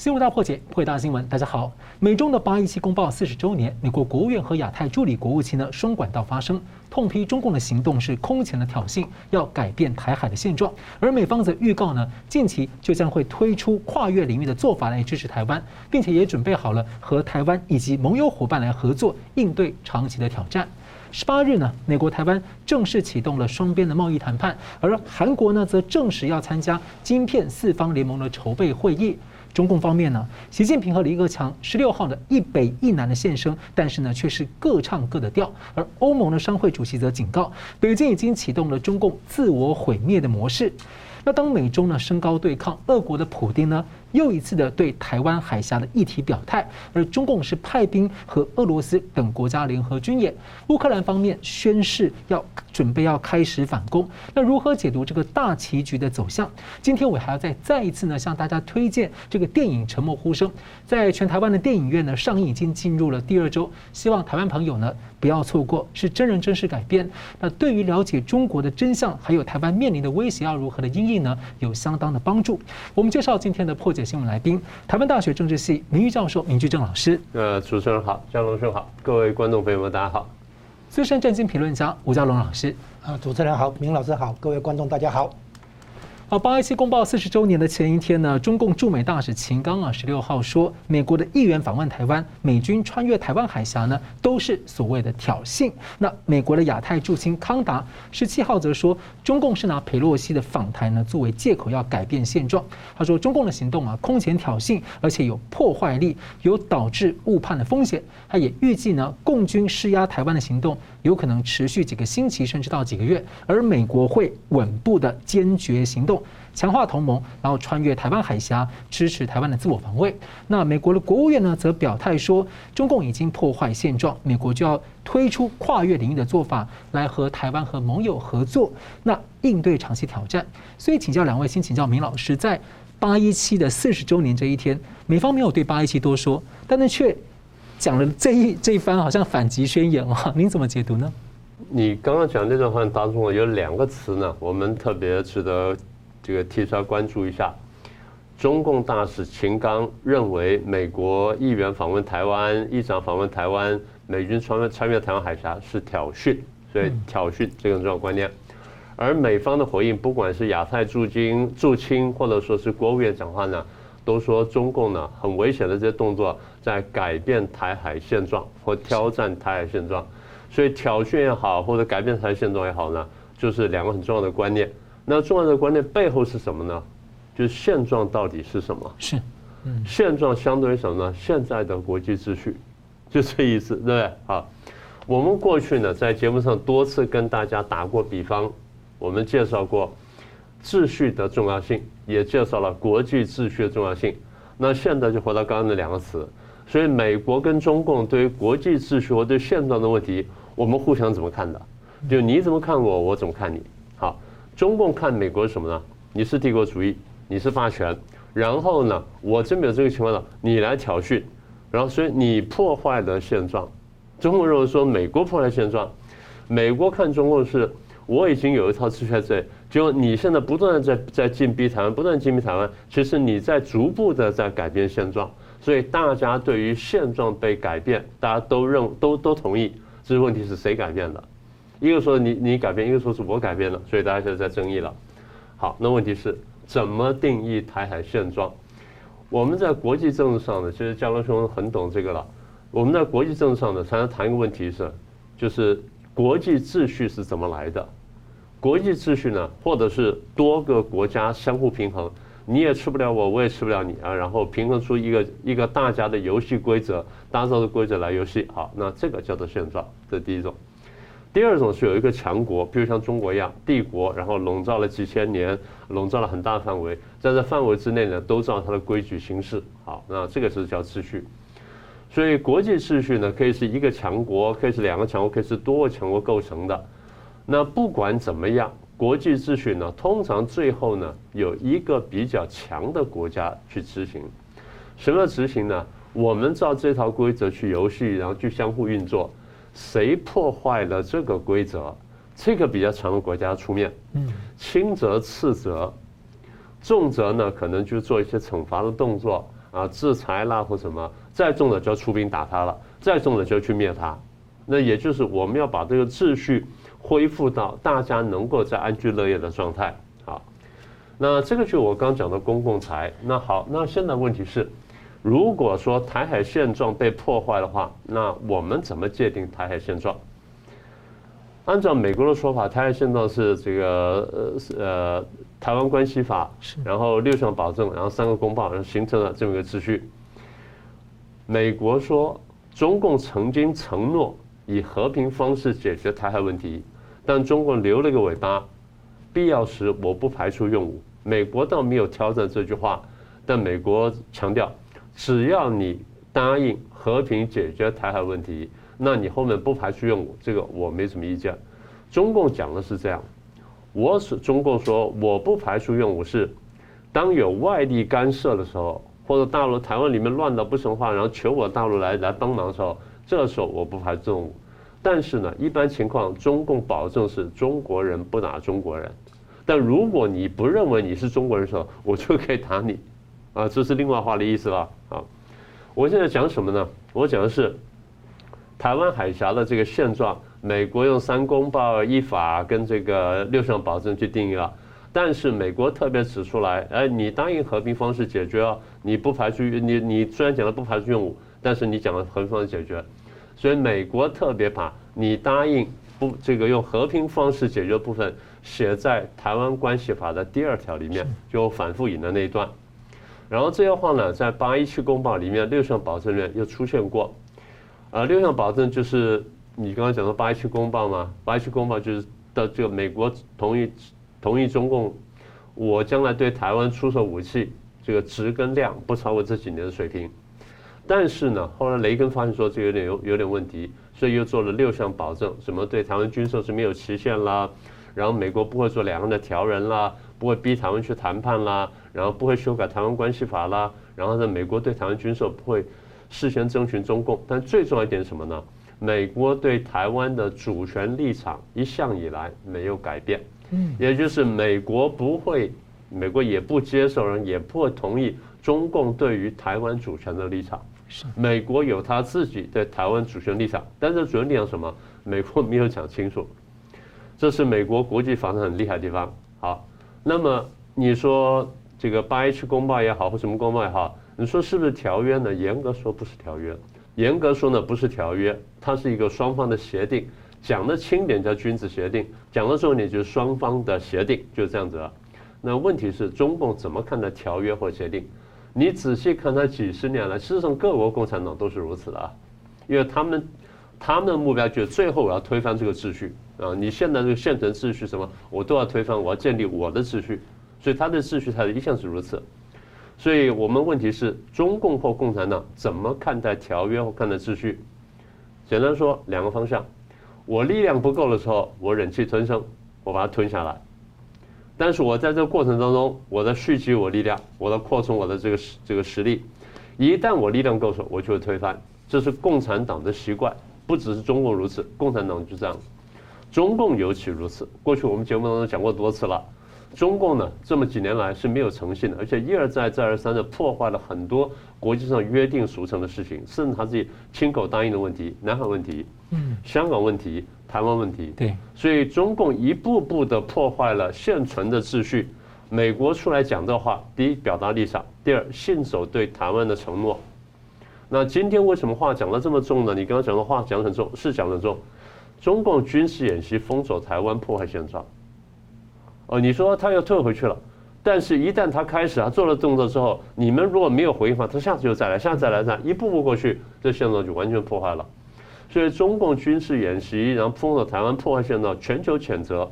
新闻大破解，破解大新闻。大家好，美中的八一七公报四十周年，美国国务院和亚太助理国务卿呢双管道发声，痛批中共的行动是空前的挑衅，要改变台海的现状。而美方则预告呢，近期就将会推出跨越领域的做法来支持台湾，并且也准备好了和台湾以及盟友伙伴来合作应对长期的挑战。十八日呢，美国台湾正式启动了双边的贸易谈判，而韩国呢则证实要参加晶片四方联盟的筹备会议。中共方面呢，习近平和李克强十六号的一北一南的现身，但是呢却是各唱各的调。而欧盟的商会主席则警告，北京已经启动了中共自我毁灭的模式。那当美中呢升高对抗，俄国的普丁呢又一次的对台湾海峡的议题表态，而中共是派兵和俄罗斯等国家联合军演，乌克兰方面宣誓要准备要开始反攻。那如何解读这个大棋局的走向？今天我还要再再一次呢向大家推荐这个电影《沉默呼声》，在全台湾的电影院呢上映已经进入了第二周，希望台湾朋友呢不要错过，是真人真事改编。那对于了解中国的真相，还有台湾面临的威胁要如何的应应呢，有相当的帮助。我们介绍今天的破解新闻来宾，台湾大学政治系名誉教授明居正老师。呃，主持人好，张龙兄好，各位观众朋友们大家好。资深政经评论家吴家龙老师。啊，主持人好，明老师好，各位观众大家好。好，八一七公报四十周年的前一天呢，中共驻美大使秦刚啊，十六号说，美国的议员访问台湾，美军穿越台湾海峡呢，都是所谓的挑衅。那美国的亚太驻青康达十七号则说，中共是拿裴洛西的访台呢作为借口要改变现状。他说，中共的行动啊，空前挑衅，而且有破坏力，有导致误判的风险。他也预计呢，共军施压台湾的行动有可能持续几个星期，甚至到几个月，而美国会稳步的坚决行动。强化同盟，然后穿越台湾海峡，支持台湾的自我防卫。那美国的国务院呢，则表态说，中共已经破坏现状，美国就要推出跨越领域的做法，来和台湾和盟友合作，那应对长期挑战。所以，请教两位，先请教明老师，在八一七的四十周年这一天，美方没有对八一七多说，但是却讲了这一这一番好像反击宣言啊，您怎么解读呢？你刚刚讲这段话当中有两个词呢，我们特别值得。这个提出来关注一下，中共大使秦刚认为美国议员访问台湾，议长访问台湾，美军穿越穿越台湾海峡是挑衅，所以挑衅这个重要观念。而美方的回应，不管是亚太驻京驻青，或者说是国务院讲话呢，都说中共呢很危险的这些动作在改变台海现状或挑战台海现状，所以挑衅也好，或者改变台海现状也好呢，就是两个很重要的观念。那重要的观念背后是什么呢？就是现状到底是什么？是，嗯，现状相对于什么呢？现在的国际秩序，就这意思，对不对？好，我们过去呢在节目上多次跟大家打过比方，我们介绍过秩序的重要性，也介绍了国际秩序的重要性。那现在就回到刚刚那两个词，所以美国跟中共对于国际秩序或对现状的问题，我们互相怎么看的？就你怎么看我，我怎么看你？好。中共看美国什么呢？你是帝国主义，你是霸权，然后呢，我真没有这个情况了，你来挑衅，然后所以你破坏了现状。中共认为说美国破坏现状，美国看中共是我已经有一套秩序在这里，结果你现在不断的在在进逼台湾，不断进逼台湾，其实你在逐步的在改变现状，所以大家对于现状被改变，大家都认都都同意，这是问题是谁改变的？一个说你你改变，一个说是我改变了，所以大家现在在争议了。好，那问题是怎么定义台海现状？我们在国际政治上呢，其实嘉龙兄很懂这个了。我们在国际政治上呢，常常谈一个问题是，就是国际秩序是怎么来的？国际秩序呢，或者是多个国家相互平衡，你也吃不了我，我也吃不了你啊，然后平衡出一个一个大家的游戏规则，打造的规则来游戏。好，那这个叫做现状，这是第一种。第二种是有一个强国，比如像中国一样帝国，然后笼罩了几千年，笼罩了很大范围，在这范围之内呢，都照它的规矩行事。好，那这个是叫秩序。所以国际秩序呢，可以是一个强国，可以是两个强国，可以是多个强国构成的。那不管怎么样，国际秩序呢，通常最后呢，有一个比较强的国家去执行。什么执行呢？我们照这套规则去游戏，然后去相互运作。谁破坏了这个规则？这个比较强的国家出面，轻则斥责，重则呢可能就做一些惩罚的动作，啊制裁啦或什么，再重的就要出兵打他了，再重的就要去灭他。那也就是我们要把这个秩序恢复到大家能够在安居乐业的状态。好，那这个就我刚讲的公共财。那好，那现在问题是，如果说台海现状被破坏的话，那我们怎么界定台海现状？按照美国的说法，台海现状是这个呃呃台湾关系法，然后六项保证，然后三个公报，然后形成了这么一个秩序。美国说，中共曾经承诺。以和平方式解决台海问题，但中共留了个尾巴，必要时我不排除用武。美国倒没有挑战这句话，但美国强调，只要你答应和平解决台海问题，那你后面不排除用武，这个我没什么意见。中共讲的是这样，我是中共说我不排除用武是，当有外力干涉的时候，或者大陆台湾里面乱到不成话，然后求我大陆来来帮忙的时候。这时候我不排除用武，但是呢，一般情况中共保证是中国人不打中国人，但如果你不认为你是中国人的时候，我就可以打你，啊，这是另外话的意思了啊。我现在讲什么呢？我讲的是台湾海峡的这个现状，美国用三公报一法跟这个六项保证去定义了，但是美国特别指出来，哎，你答应和平方式解决，你不排除你你虽然讲了不排除用武，但是你讲了和平方式解决。所以美国特别把你答应不这个用和平方式解决的部分写在台湾关系法的第二条里面，就反复引的那一段。然后这些话呢，在八一七公报里面六项保证里面又出现过。呃，六项保证就是你刚刚讲的八一七公报嘛，八一七公报就是的这个美国同意同意中共，我将来对台湾出售武器，这个值跟量不超过这几年的水平。但是呢，后来雷根发现说这有点有有点问题，所以又做了六项保证，什么对台湾军售是没有期限啦，然后美国不会做两岸的调人啦，不会逼台湾去谈判啦，然后不会修改台湾关系法啦，然后呢，美国对台湾军售不会事先征询中共，但最重要一点是什么呢？美国对台湾的主权立场一向以来没有改变，嗯，也就是美国不会，美国也不接受人，也不会同意中共对于台湾主权的立场。美国有他自己对台湾主权立场，但是主权立场什么？美国没有讲清楚，这是美国国际法上很厉害的地方。好，那么你说这个八一七公报也好，或什么公报也好，你说是不是条约呢？严格说不是条约，严格说呢不是条约，它是一个双方的协定，讲的轻点叫君子协定，讲的重点就是双方的协定，就是这样子啊。那问题是中共怎么看待条约或协定？你仔细看，它几十年来，事实上各国共产党都是如此的啊，因为他们他们的目标就是最后我要推翻这个秩序啊！你现在这个现存秩序什么，我都要推翻，我要建立我的秩序，所以他的秩序他一向是如此。所以我们问题是中共或共产党怎么看待条约或看待秩序？简单说，两个方向：我力量不够的时候，我忍气吞声，我把它吞下来。但是我在这个过程当中，我在蓄积我力量，我在扩充我的这个这个实力。一旦我力量够时候，我就会推翻。这是共产党的习惯，不只是中共如此，共产党就这样。中共尤其如此。过去我们节目当中讲过多次了，中共呢这么几年来是没有诚信的，而且一而再再而三的破坏了很多国际上约定俗成的事情，甚至他自己亲口答应的问题，南海问题，嗯，香港问题。台湾问题，对，所以中共一步步的破坏了现存的秩序。美国出来讲这话，第一表达立场，第二信守对台湾的承诺。那今天为什么话讲得这么重呢？你刚刚讲的话讲得很重，是讲得重。中共军事演习封锁台湾，破坏现状。哦，你说他又退回去了，但是一旦他开始啊做了动作之后，你们如果没有回应话，他下次就再来，下次再来，这样一步步过去，这现状就完全破坏了。所以中共军事演习，然后封锁台湾，破坏现状，全球谴责。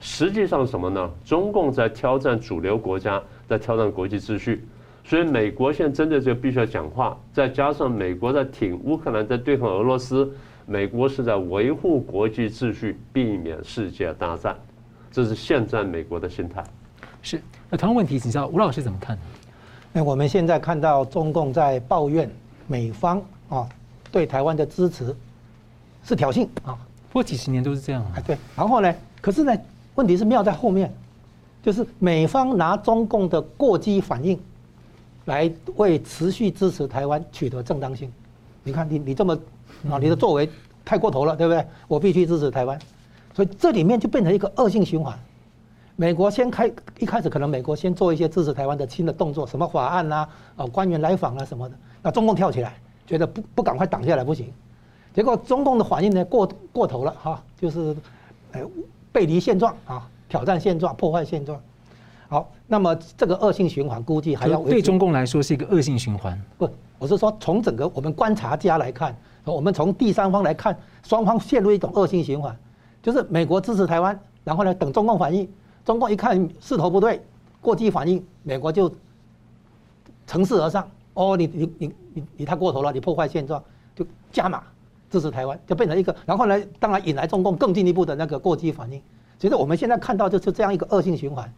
实际上什么呢？中共在挑战主流国家，在挑战国际秩序。所以美国现在针对这个必须要讲话。再加上美国在挺乌克兰，在对抗俄罗斯，美国是在维护国际秩序，避免世界大战。这是现在美国的心态。是。那同样问题，请教吴老师怎么看呢？那我们现在看到中共在抱怨美方啊对台湾的支持。是挑衅啊！不过几十年都是这样啊。对，然后呢？可是呢？问题是妙在后面，就是美方拿中共的过激反应来为持续支持台湾取得正当性。你看你你这么啊，你的作为太过头了，对不对？我必须支持台湾，所以这里面就变成一个恶性循环。美国先开一开始可能美国先做一些支持台湾的新的动作，什么法案啊，啊官员来访啊什么的，那中共跳起来，觉得不不赶快挡下来不行，结果中共的反应呢过过头了哈，就是呃背离现状啊，挑战现状，破坏现状。好，那么这个恶性循环估计还要对中共来说是一个恶性循环。不，我是说从整个我们观察家来看，我们从第三方来看，双方陷入一种恶性循环，就是美国支持台湾，然后呢等中共反应。中共一看势头不对，过激反应，美国就乘势而上。哦，你你你你你太过头了，你破坏现状，就加码支持台湾，就变成一个。然后呢，当然引来中共更进一步的那个过激反应。其实我们现在看到就是这样一个恶性循环。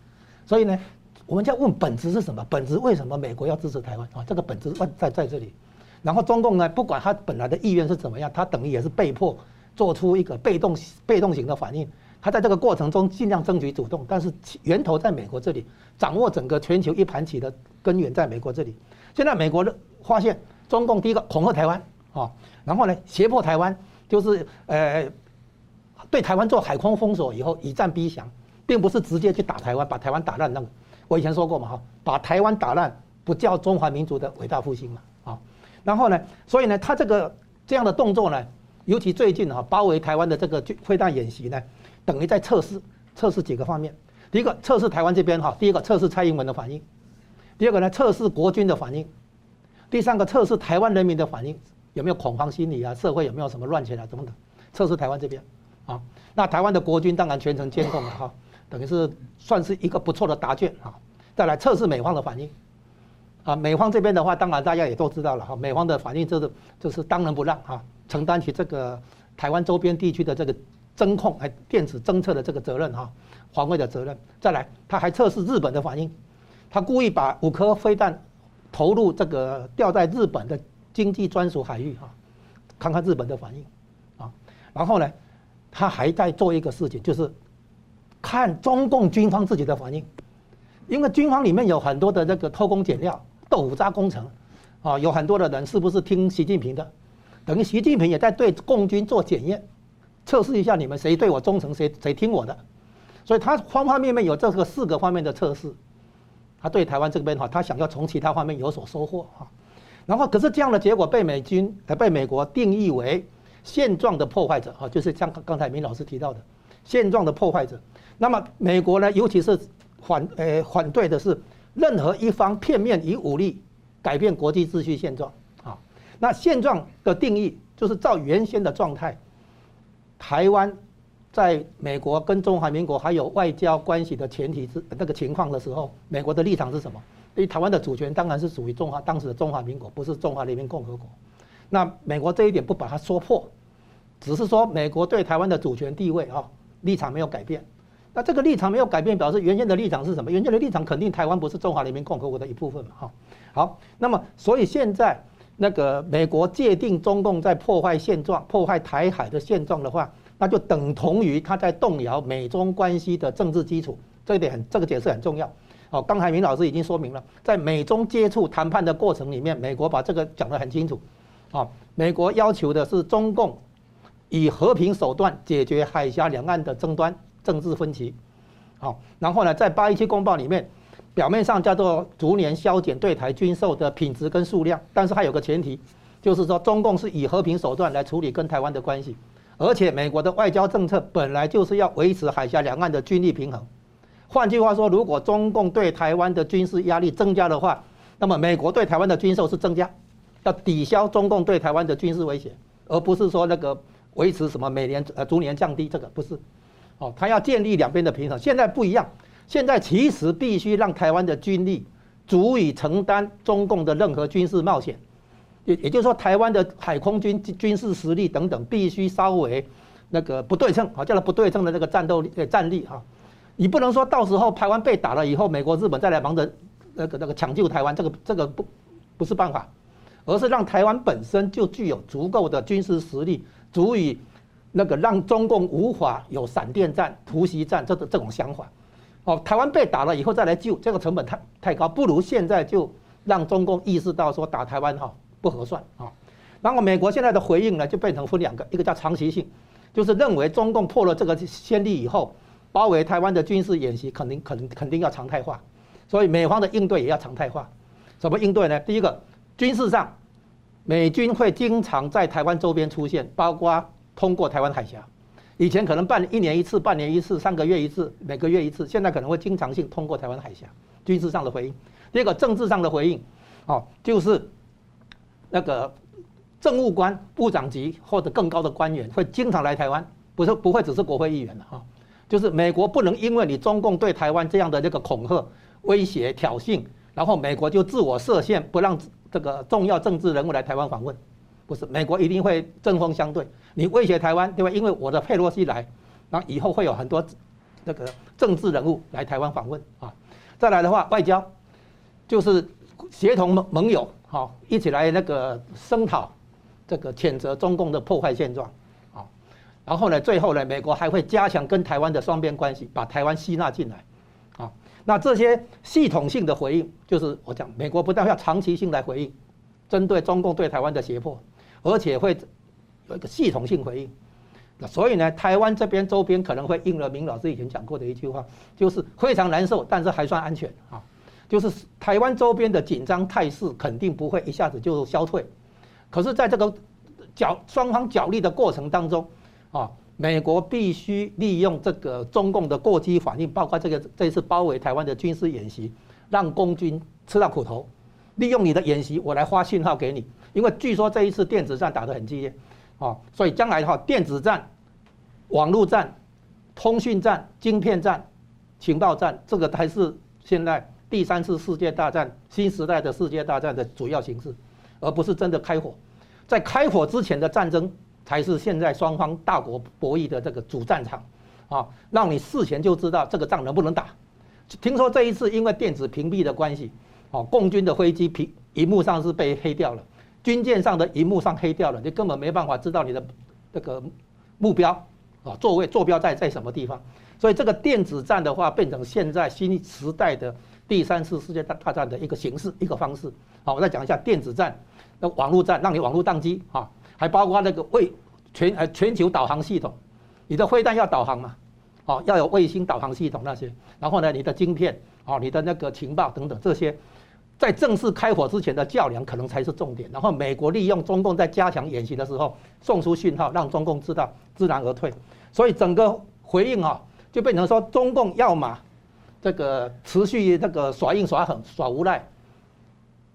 所以呢，我们就要问本质是什么？本质为什么美国要支持台湾啊？这个本质在在在这里。然后中共呢，不管他本来的意愿是怎么样，他等于也是被迫做出一个被动被动型的反应。他在这个过程中尽量争取主动，但是源头在美国这里，掌握整个全球一盘棋的根源在美国这里。现在美国的发现，中共第一个恐吓台湾啊，然后呢胁迫台湾，就是呃对台湾做海空封锁以后，以战逼降，并不是直接去打台湾，把台湾打烂那个。我以前说过嘛哈，把台湾打烂不叫中华民族的伟大复兴嘛啊。然后呢，所以呢，他这个这样的动作呢，尤其最近哈包围台湾的这个飞弹演习呢。等于在测试，测试几个方面。第一个测试台湾这边哈，第一个测试蔡英文的反应，第二个呢测试国军的反应，第三个测试台湾人民的反应，有没有恐慌心理啊？社会有没有什么乱起来怎么的？测试台湾这边啊，那台湾的国军当然全程监控了哈，等于是算是一个不错的答卷啊。再来测试美方的反应，啊，美方这边的话，当然大家也都知道了哈，美方的反应就是就是当仁不让啊，承担起这个台湾周边地区的这个。侦控还电子侦测的这个责任哈，防卫的责任。再来，他还测试日本的反应，他故意把五颗飞弹投入这个掉在日本的经济专属海域哈，看看日本的反应啊。然后呢，他还在做一个事情，就是看中共军方自己的反应，因为军方里面有很多的那个偷工减料、豆腐渣工程啊，有很多的人是不是听习近平的？等于习近平也在对共军做检验。测试一下你们谁对我忠诚，谁谁听我的，所以他方方面面有这个四个方面的测试。他对台湾这边哈，他想要从其他方面有所收获哈。然后可是这样的结果被美军呃被美国定义为现状的破坏者哈，就是像刚才明老师提到的现状的破坏者。那么美国呢，尤其是反呃反对的是任何一方片面以武力改变国际秩序现状啊。那现状的定义就是照原先的状态。台湾在美国跟中华民国还有外交关系的前提之那个情况的时候，美国的立场是什么？对于台湾的主权当然是属于中华当时的中华民国，不是中华人民共和国。那美国这一点不把它说破，只是说美国对台湾的主权地位啊立场没有改变。那这个立场没有改变，表示原先的立场是什么？原先的立场肯定台湾不是中华人民共和国的一部分嘛？哈，好，那么所以现在。那个美国界定中共在破坏现状、破坏台海的现状的话，那就等同于他在动摇美中关系的政治基础。这一点很，这个解释很重要。哦，刚才明老师已经说明了，在美中接触谈判的过程里面，美国把这个讲得很清楚。啊，美国要求的是中共以和平手段解决海峡两岸的争端、政治分歧。好，然后呢，在八一七公报里面。表面上叫做逐年削减对台军售的品质跟数量，但是还有个前提，就是说中共是以和平手段来处理跟台湾的关系，而且美国的外交政策本来就是要维持海峡两岸的军力平衡。换句话说，如果中共对台湾的军事压力增加的话，那么美国对台湾的军售是增加，要抵消中共对台湾的军事威胁，而不是说那个维持什么每年呃逐年降低这个不是。哦，他要建立两边的平衡，现在不一样。现在其实必须让台湾的军力足以承担中共的任何军事冒险，也也就是说，台湾的海空军军事实力等等必须稍微那个不对称啊，叫做不对称的那个战斗力战力哈。你不能说到时候台湾被打了以后，美国日本再来忙着那个那个抢救台湾，这个这个不不是办法，而是让台湾本身就具有足够的军事实力，足以那个让中共无法有闪电战、突袭战这个这种想法。哦，台湾被打了以后再来救，这个成本太太高，不如现在就让中共意识到说打台湾哈不合算啊。然后美国现在的回应呢，就变成分两个，一个叫长期性，就是认为中共破了这个先例以后，包围台湾的军事演习肯定、肯定、肯定要常态化，所以美方的应对也要常态化。怎么应对呢？第一个，军事上，美军会经常在台湾周边出现，包括通过台湾海峡。以前可能半一年一次、半年一次、三个月一次、每个月一次，现在可能会经常性通过台湾海峡。军事上的回应。第二个，政治上的回应，哦，就是那个政务官、部长级或者更高的官员会经常来台湾，不是不会只是国会议员了哈。就是美国不能因为你中共对台湾这样的这个恐吓、威胁、挑衅，然后美国就自我设限，不让这个重要政治人物来台湾访问。不是，美国一定会针锋相对。你威胁台湾，对吧？因为我的佩洛西来，然后以后会有很多这个政治人物来台湾访问啊。再来的话，外交就是协同盟盟友，好，一起来那个声讨这个谴责中共的破坏现状啊。然后呢，最后呢，美国还会加强跟台湾的双边关系，把台湾吸纳进来，啊，那这些系统性的回应，就是我讲，美国不但要长期性来回应，针对中共对台湾的胁迫，而且会有一个系统性回应。那所以呢，台湾这边周边可能会应了明老师以前讲过的一句话，就是非常难受，但是还算安全啊，就是台湾周边的紧张态势肯定不会一下子就消退，可是在这个角双方角力的过程当中。啊，美国必须利用这个中共的过激反应，包括这个这次包围台湾的军事演习，让共军吃到苦头。利用你的演习，我来发信号给你。因为据说这一次电子战打得很激烈，啊，所以将来的话，电子战、网络战、通讯战、晶片战、情报战，这个才是现在第三次世界大战、新时代的世界大战的主要形式，而不是真的开火。在开火之前的战争。才是现在双方大国博弈的这个主战场，啊，让你事前就知道这个仗能不能打。听说这一次因为电子屏蔽的关系，哦，共军的飞机屏荧幕上是被黑掉了，军舰上的荧幕上黑掉了，你根本没办法知道你的这个目标啊座位坐标在在什么地方。所以这个电子战的话，变成现在新时代的第三次世界大大战的一个形式一个方式。好，我再讲一下电子战，那网络战让你网络宕机啊。还包括那个卫全呃全球导航系统，你的飞弹要导航嘛？哦，要有卫星导航系统那些，然后呢，你的晶片哦，你的那个情报等等这些，在正式开火之前的较量可能才是重点。然后美国利用中共在加强演习的时候送出讯号，让中共知道知难而退。所以整个回应啊，就变成说中共要么这个持续这个耍硬耍狠耍无赖，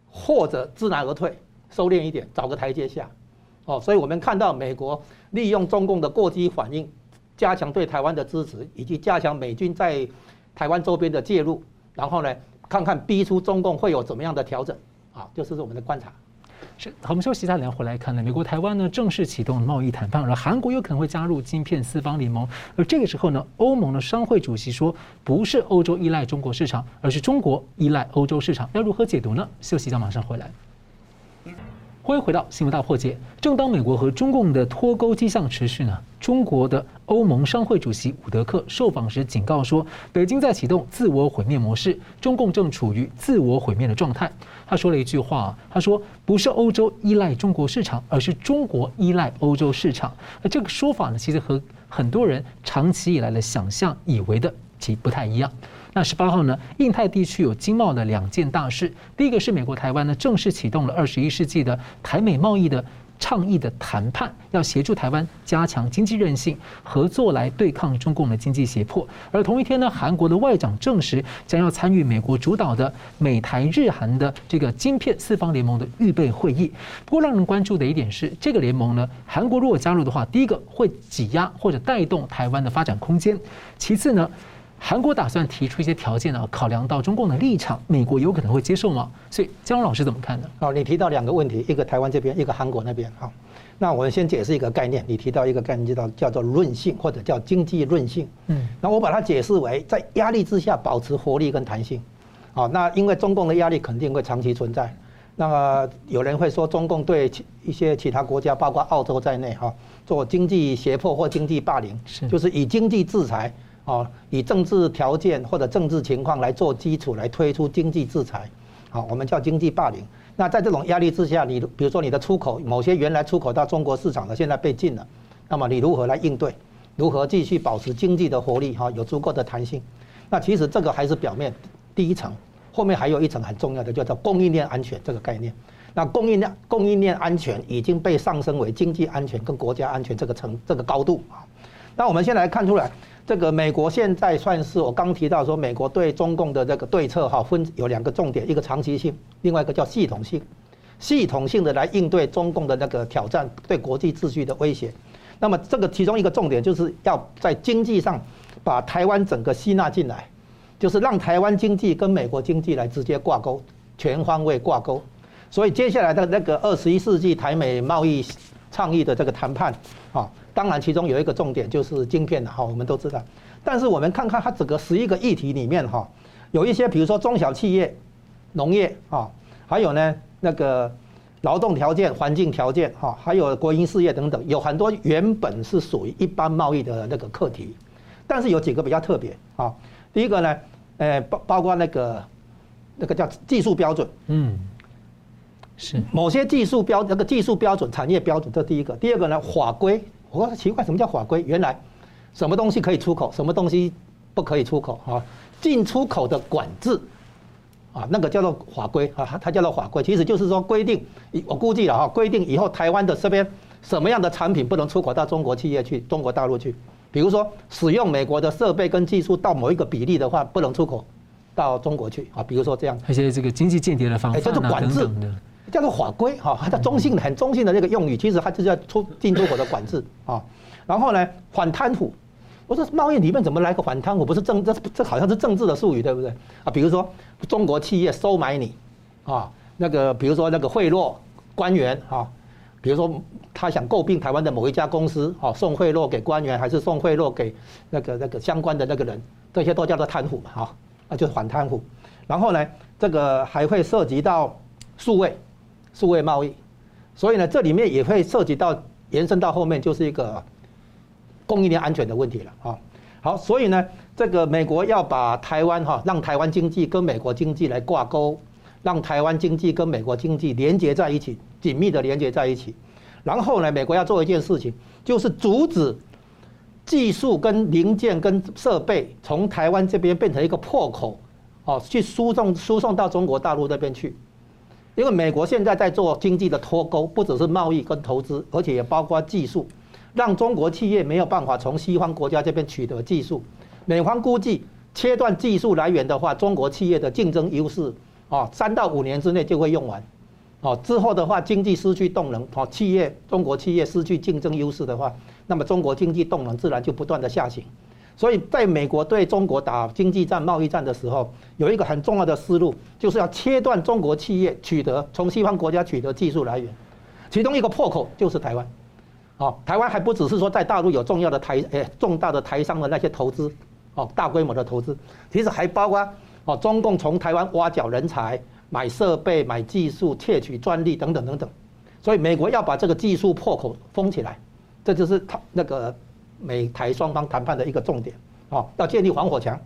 或者知难而退，收敛一点，找个台阶下。哦，所以我们看到美国利用中共的过激反应，加强对台湾的支持，以及加强美军在台湾周边的介入，然后呢，看看逼出中共会有怎么样的调整，啊，就是我们的观察。是，好，我们休息一下，等下回来看呢，美国台湾呢正式启动贸易谈判，而韩国有可能会加入晶片四方联盟，而这个时候呢，欧盟的商会主席说，不是欧洲依赖中国市场，而是中国依赖欧洲市场，要如何解读呢？休息一下，马上回来。欢迎回到新闻大破解。正当美国和中共的脱钩迹象持续呢，中国的欧盟商会主席伍德克受访时警告说，北京在启动自我毁灭模式，中共正处于自我毁灭的状态。他说了一句话，他说：“不是欧洲依赖中国市场，而是中国依赖欧洲市场。”那这个说法呢，其实和很多人长期以来的想象以为的其不太一样。那十八号呢，印太地区有经贸的两件大事。第一个是美国台湾呢正式启动了二十一世纪的台美贸易的倡议的谈判，要协助台湾加强经济韧性，合作来对抗中共的经济胁迫。而同一天呢，韩国的外长证实将要参与美国主导的美台日韩的这个晶片四方联盟的预备会议。不过让人关注的一点是，这个联盟呢，韩国如果加入的话，第一个会挤压或者带动台湾的发展空间，其次呢，韩国打算提出一些条件呢，考量到中共的立场，美国有可能会接受吗？所以姜老师怎么看呢？哦，你提到两个问题，一个台湾这边，一个韩国那边。好，那我们先解释一个概念。你提到一个概念，叫叫做韧性，或者叫经济韧性。嗯，那我把它解释为在压力之下保持活力跟弹性。好，那因为中共的压力肯定会长期存在。那么有人会说，中共对一些其他国家，包括澳洲在内，哈，做经济胁迫或经济霸凌，是就是以经济制裁。哦，以政治条件或者政治情况来做基础，来推出经济制裁，好，我们叫经济霸凌。那在这种压力之下，你比如说你的出口，某些原来出口到中国市场的，现在被禁了，那么你如何来应对？如何继续保持经济的活力？哈，有足够的弹性。那其实这个还是表面第一层，后面还有一层很重要的，叫做供应链安全这个概念。那供应链供应链安全已经被上升为经济安全跟国家安全这个层这个高度啊。那我们先来看出来，这个美国现在算是我刚提到说，美国对中共的这个对策哈，分有两个重点，一个长期性，另外一个叫系统性，系统性的来应对中共的那个挑战，对国际秩序的威胁。那么这个其中一个重点就是要在经济上把台湾整个吸纳进来，就是让台湾经济跟美国经济来直接挂钩，全方位挂钩。所以接下来的那个二十一世纪台美贸易倡议的这个谈判，啊。当然，其中有一个重点就是晶片的哈，我们都知道。但是我们看看它整个十一个议题里面哈，有一些比如说中小企业、农业啊，还有呢那个劳动条件、环境条件哈，还有国营事业等等，有很多原本是属于一般贸易的那个课题，但是有几个比较特别啊。第一个呢，呃，包包括那个那个叫技术标准，嗯，是某些技术标那个技术标准、产业标准，这第一个。第二个呢，法规。我说奇怪，什么叫法规？原来什么东西可以出口，什么东西不可以出口啊？进出口的管制啊，那个叫做法规啊，它叫做法规，其实就是说规定，我估计了哈，规定以后台湾的这边什么样的产品不能出口到中国企业去，中国大陆去。比如说使用美国的设备跟技术到某一个比例的话，不能出口到中国去啊。比如说这样，而且这个经济间谍的方法叫做管制。叫做法规哈，它中性的很中性的那个用语，其实它就是要出进出口的管制 啊。然后呢，反贪腐，我说贸易里面怎么来个反贪腐？不是政这这好像是政治的术语，对不对啊？比如说中国企业收买你啊，那个比如说那个贿赂官员啊，比如说他想诟病台湾的某一家公司啊，送贿赂给官员还是送贿赂给那个那个相关的那个人，这些都叫做贪腐嘛哈，那就是反贪腐。然后呢，这个还会涉及到数位。数位贸易，所以呢，这里面也会涉及到延伸到后面就是一个供应链安全的问题了啊。好，所以呢，这个美国要把台湾哈，让台湾经济跟美国经济来挂钩，让台湾经济跟美国经济连接在一起，紧密的连接在一起。然后呢，美国要做一件事情，就是阻止技术跟零件跟设备从台湾这边变成一个破口，哦，去输送输送到中国大陆那边去。因为美国现在在做经济的脱钩，不只是贸易跟投资，而且也包括技术，让中国企业没有办法从西方国家这边取得技术。美方估计，切断技术来源的话，中国企业的竞争优势啊，三到五年之内就会用完。哦，之后的话，经济失去动能，哦，企业中国企业失去竞争优势的话，那么中国经济动能自然就不断的下行。所以，在美国对中国打经济战、贸易战的时候，有一个很重要的思路，就是要切断中国企业取得从西方国家取得技术来源，其中一个破口就是台湾。哦，台湾还不只是说在大陆有重要的台诶重大的台商的那些投资，哦，大规模的投资，其实还包括哦，中共从台湾挖角人才、买设备、买技术、窃取专利等等等等。所以，美国要把这个技术破口封起来，这就是他那个。美台双方谈判的一个重点，哦，要建立防火墙，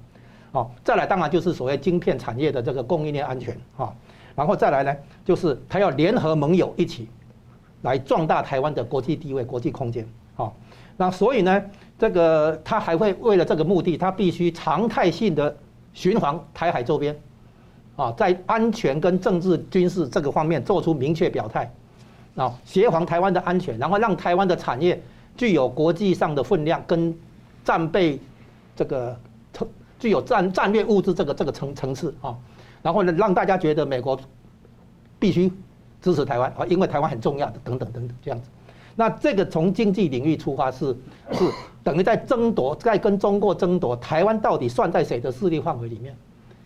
哦，再来当然就是所谓晶片产业的这个供应链安全，啊，然后再来呢，就是他要联合盟友一起来壮大台湾的国际地位、国际空间，好，那所以呢，这个他还会为了这个目的，他必须常态性的巡航台海周边，啊，在安全跟政治军事这个方面做出明确表态，啊，协防台湾的安全，然后让台湾的产业。具有国际上的分量跟战备这个层具有战战略物资这个这个层层次啊，然后呢，让大家觉得美国必须支持台湾啊，因为台湾很重要的等等等等这样子。那这个从经济领域出发是是等于在争夺，在跟中国争夺台湾到底算在谁的势力范围里面，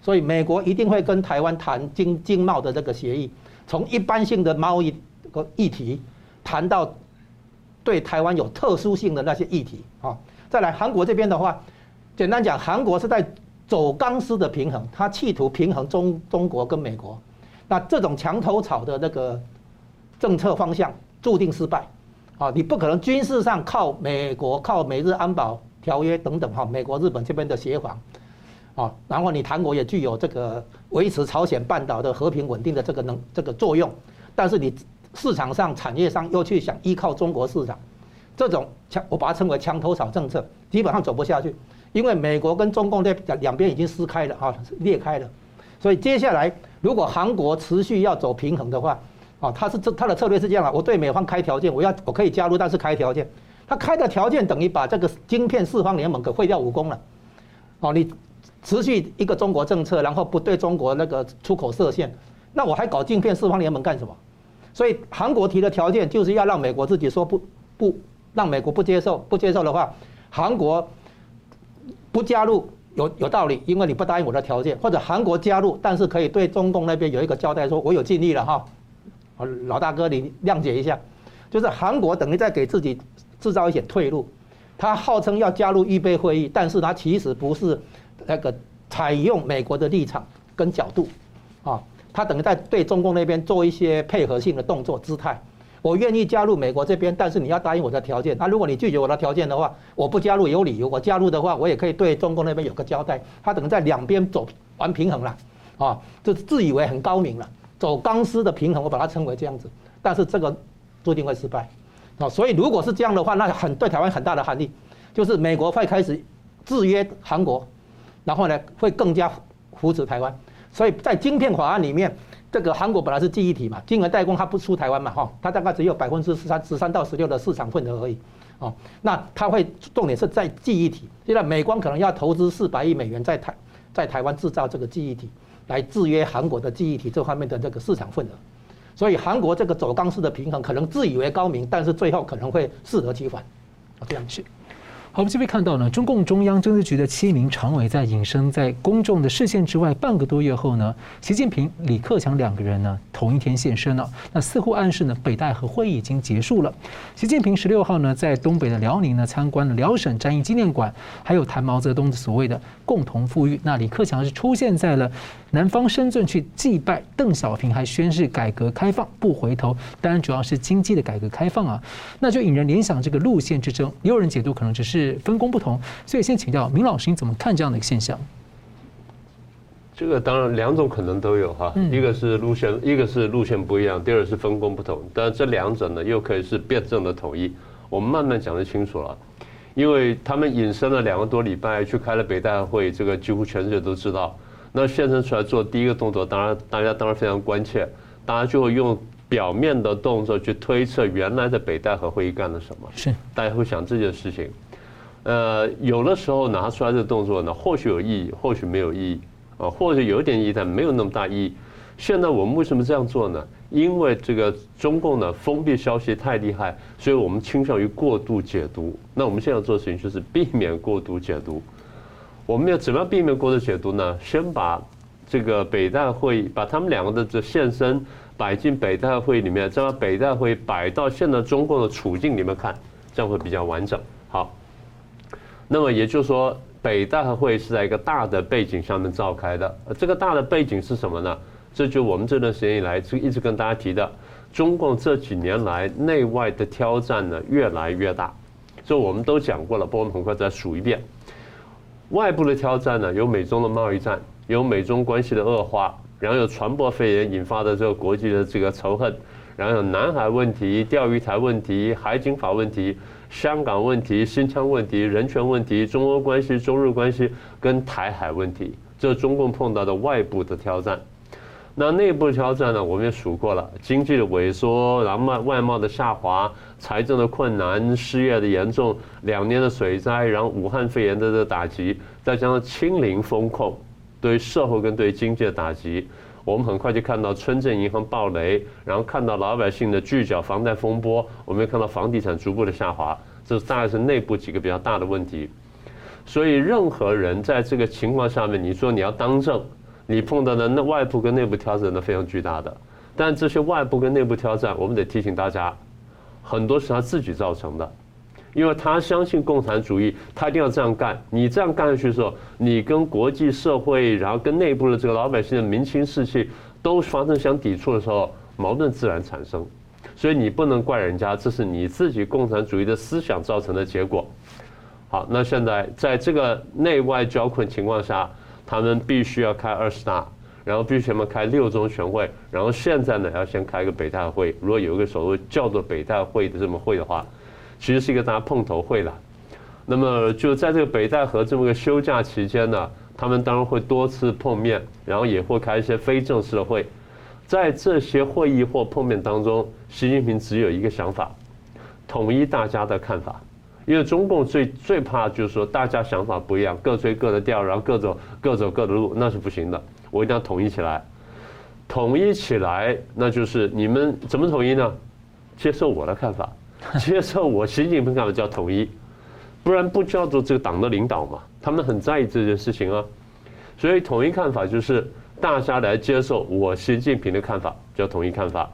所以美国一定会跟台湾谈经经贸的这个协议，从一般性的贸易个议题谈到。对台湾有特殊性的那些议题啊，再来韩国这边的话，简单讲，韩国是在走钢丝的平衡，他企图平衡中中国跟美国，那这种墙头草的那个政策方向注定失败。啊！你不可能军事上靠美国、靠美日安保条约等等哈，美国、日本这边的协防，啊，然后你韩国也具有这个维持朝鲜半岛的和平稳定的这个能这个作用，但是你市场上产业上又去想依靠中国市场，这种枪我把它称为墙头草政策，基本上走不下去，因为美国跟中共在两边已经撕开了啊，裂开了，所以接下来如果韩国持续要走平衡的话，啊，他是这他的策略是这样啊，我对美方开条件，我要我可以加入，但是开条件，他开的条件等于把这个晶片四方联盟给废掉武功了，哦，你。持续一个中国政策，然后不对中国那个出口设限，那我还搞晶片四方联盟干什么？所以韩国提的条件就是要让美国自己说不不，让美国不接受，不接受的话，韩国不加入有有道理，因为你不答应我的条件，或者韩国加入，但是可以对中共那边有一个交代，说我有尽力了哈，老大哥你谅解一下，就是韩国等于在给自己制造一些退路，他号称要加入预备会议，但是他其实不是。那个采用美国的立场跟角度，啊，他等于在对中共那边做一些配合性的动作姿态。我愿意加入美国这边，但是你要答应我的条件。那如果你拒绝我的条件的话，我不加入有理由。我加入的话，我也可以对中共那边有个交代。他等于在两边走玩平衡了，啊，就自以为很高明了，走钢丝的平衡，我把它称为这样子。但是这个注定会失败，啊，所以如果是这样的话，那很对台湾很大的含义，就是美国会开始制约韩国。然后呢，会更加扶持台湾，所以在晶片法案里面，这个韩国本来是记忆体嘛，晶圆代工它不出台湾嘛，哈，它大概只有百分之十三、十三到十六的市场份额而已，哦，那它会重点是在记忆体，现在美光可能要投资四百亿美元在台在台湾制造这个记忆体，来制约韩国的记忆体这方面的这个市场份额，所以韩国这个走钢丝的平衡可能自以为高明，但是最后可能会适得其反，啊，这样。去。好，我们这边看到呢，中共中央政治局的七名常委在隐身在公众的视线之外半个多月后呢，习近平、李克强两个人呢同一天现身了。那似乎暗示呢，北戴河会议已经结束了。习近平十六号呢在东北的辽宁呢参观了辽沈战役纪念馆，还有谈毛泽东的所谓的共同富裕。那李克强是出现在了南方深圳去祭拜邓小平，还宣誓改革开放不回头。当然主要是经济的改革开放啊，那就引人联想这个路线之争。也有人解读可能只是。分工不同，所以先请教明老师，你怎么看这样的一个现象？这个当然两种可能都有哈，一个是路线，一个是路线不一样，第二是分工不同。但这两者呢，又可以是辩证的统一。我们慢慢讲得清楚了，因为他们隐身了两个多礼拜，去开了北大会，这个几乎全世界都知道。那现身出来做第一个动作，当然大家当然非常关切，大家就会用。表面的动作去推测原来的北戴河会议干了什么？是大家会想这件事情。呃，有的时候拿出来的动作呢，或许有意义，或许没有意义，啊，或者有一点意义，但没有那么大意义。现在我们为什么这样做呢？因为这个中共呢封闭消息太厉害，所以我们倾向于过度解读。那我们现在要做的事情就是避免过度解读。我们要怎么样避免过度解读呢？先把这个北大会，把他们两个的这现身。摆进北大会里面，再把北大会摆到现在中共的处境里面看，这样会比较完整。好，那么也就是说，北戴会是在一个大的背景下面召开的。这个大的背景是什么呢？这就我们这段时间以来就一直跟大家提的，中共这几年来内外的挑战呢越来越大。这我们都讲过了，不过我们很快再数一遍。外部的挑战呢，有美中的贸易战，有美中关系的恶化。然后有传播肺炎引发的这个国际的这个仇恨，然后有南海问题、钓鱼台问题、海警法问题、香港问题、新疆问题、人权问题、中欧关系、中日关系跟台海问题，这中共碰到的外部的挑战。那内部的挑战呢？我们也数过了：经济的萎缩，然后外外贸的下滑，财政的困难，失业的严重，两年的水灾，然后武汉肺炎的这个打击，再加上清零风控。对社会跟对经济的打击，我们很快就看到村镇银行暴雷，然后看到老百姓的拒缴房贷风波，我们也看到房地产逐步的下滑，这大概是内部几个比较大的问题。所以任何人在这个情况下面，你说你要当政，你碰到的那外部跟内部挑战都非常巨大的。但这些外部跟内部挑战，我们得提醒大家，很多是他自己造成的。因为他相信共产主义，他一定要这样干。你这样干下去的时候，你跟国际社会，然后跟内部的这个老百姓的民情士气都发生相抵触的时候，矛盾自然产生。所以你不能怪人家，这是你自己共产主义的思想造成的结果。好，那现在在这个内外交困情况下，他们必须要开二十大，然后必须什么开六中全会，然后现在呢要先开个北戴会。如果有一个所谓叫做北戴会的这么会的话，其实是一个大家碰头会了。那么就在这个北戴河这么个休假期间呢，他们当然会多次碰面，然后也会开一些非正式的会。在这些会议或碰面当中，习近平只有一个想法：统一大家的看法。因为中共最最怕就是说大家想法不一样，各吹各的调，然后各走各走各的路，那是不行的。我一定要统一起来，统一起来，那就是你们怎么统一呢？接受我的看法，接受我习近平看法叫统一，不然不叫做这个党的领导嘛。他们很在意这件事情啊，所以统一看法就是大家来接受我习近平的看法，叫统一看法。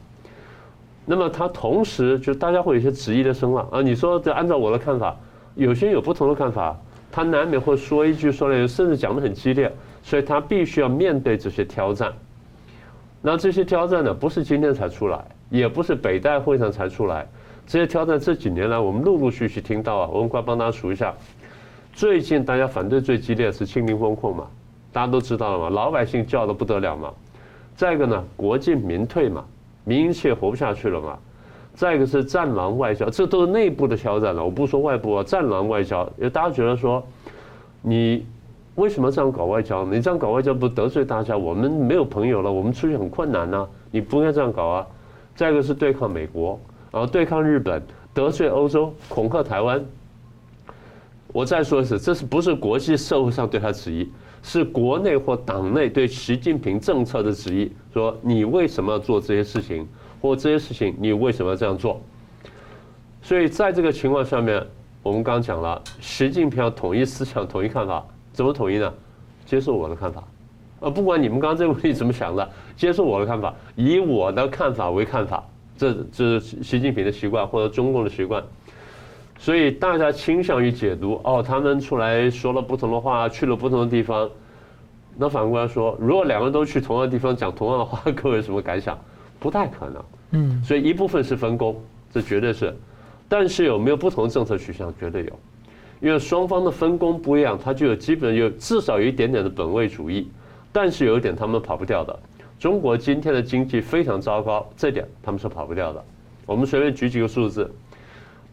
那么他同时就大家会有一些质疑的声浪啊，你说这按照我的看法，有些人有不同的看法，他难免会说一句说两句，甚至讲得很激烈，所以他必须要面对这些挑战。那这些挑战呢，不是今天才出来，也不是北戴会上才出来，这些挑战这几年来我们陆陆续续听到啊，我们快帮大家数一下，最近大家反对最激烈的是清零风控嘛，大家都知道了嘛，老百姓叫得不得了嘛，再一个呢，国进民退嘛。民营企业活不下去了嘛？再一个是战狼外交，这都是内部的挑战了。我不说外部啊，战狼外交，因为大家觉得说，你为什么这样搞外交？你这样搞外交不得罪大家？我们没有朋友了，我们出去很困难呐。你不应该这样搞啊。再一个是对抗美国，然后对抗日本，得罪欧洲，恐吓台湾。我再说一次，这是不是国际社会上对他质疑？是国内或党内对习近平政策的质疑，说你为什么要做这些事情，或这些事情你为什么要这样做？所以在这个情况下面，我们刚讲了，习近平要统一思想、统一看法，怎么统一呢？接受我的看法，呃，不管你们刚刚这个问题怎么想的，接受我的看法，以我的看法为看法，这这是习近平的习惯或者中共的习惯。所以大家倾向于解读哦，他们出来说了不同的话，去了不同的地方。那反过来说，如果两个人都去同样的地方讲同样的话，各位有什么感想？不太可能。嗯。所以一部分是分工，这绝对是。但是有没有不同的政策取向？绝对有。因为双方的分工不一样，它就有基本有至少有一点点的本位主义。但是有一点他们跑不掉的，中国今天的经济非常糟糕，这点他们是跑不掉的。我们随便举几个数字。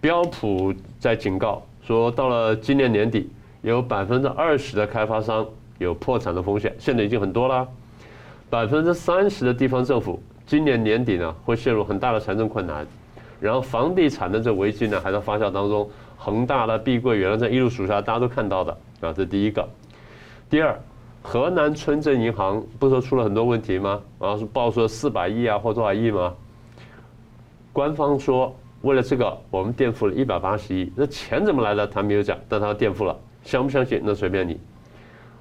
标普在警告说，到了今年年底，有百分之二十的开发商有破产的风险，现在已经很多了。百分之三十的地方政府今年年底呢会陷入很大的财政困难，然后房地产的这危机呢还在发酵当中，恒大的、碧桂园这一路数下，大家都看到的啊，这第一个。第二，河南村镇银行不是说出了很多问题吗？然后，是报说四百亿啊或多少亿吗？官方说。为了这个，我们垫付了一百八十亿。那钱怎么来的？他没有讲，但他垫付了。相不相信？那随便你。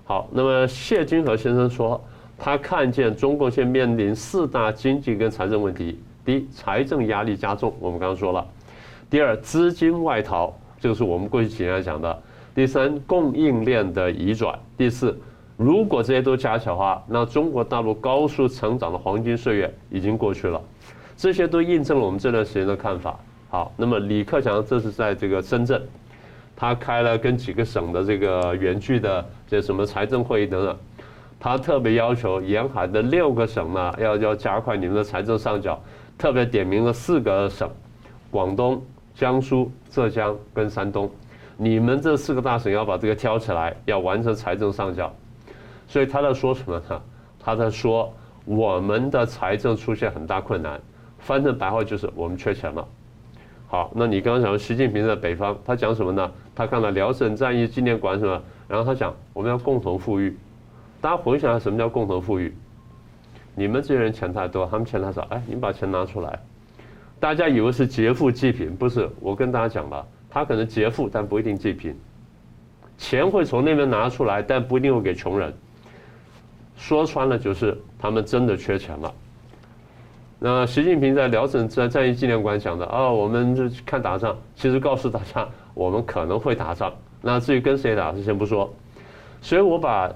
好，那么谢金河先生说，他看见中共现面临四大经济跟财政问题：第一，财政压力加重，我们刚刚说了；第二，资金外逃，这个是我们过去几年来讲的；第三，供应链的移转；第四，如果这些都加起来的话，那中国大陆高速成长的黄金岁月已经过去了。这些都印证了我们这段时间的看法。好，那么李克强这是在这个深圳，他开了跟几个省的这个远距的这什么财政会议等等，他特别要求沿海的六个省呢，要要加快你们的财政上缴，特别点名了四个省，广东、江苏、浙江跟山东，你们这四个大省要把这个挑起来，要完成财政上缴。所以他在说什么呢？他在说我们的财政出现很大困难，翻成白话就是我们缺钱了。好，那你刚刚讲习近平在北方，他讲什么呢？他看了辽沈战役纪念馆什么，然后他讲我们要共同富裕。大家回想下什么叫共同富裕？你们这些人钱太多，他们钱太少，哎，你把钱拿出来。大家以为是劫富济贫，不是。我跟大家讲了，他可能劫富，但不一定济贫。钱会从那边拿出来，但不一定会给穷人。说穿了就是他们真的缺钱了。那习近平在辽沈战战役纪念馆讲的啊，我们就去看打仗，其实告诉大家，我们可能会打仗。那至于跟谁打，是先不说。所以我把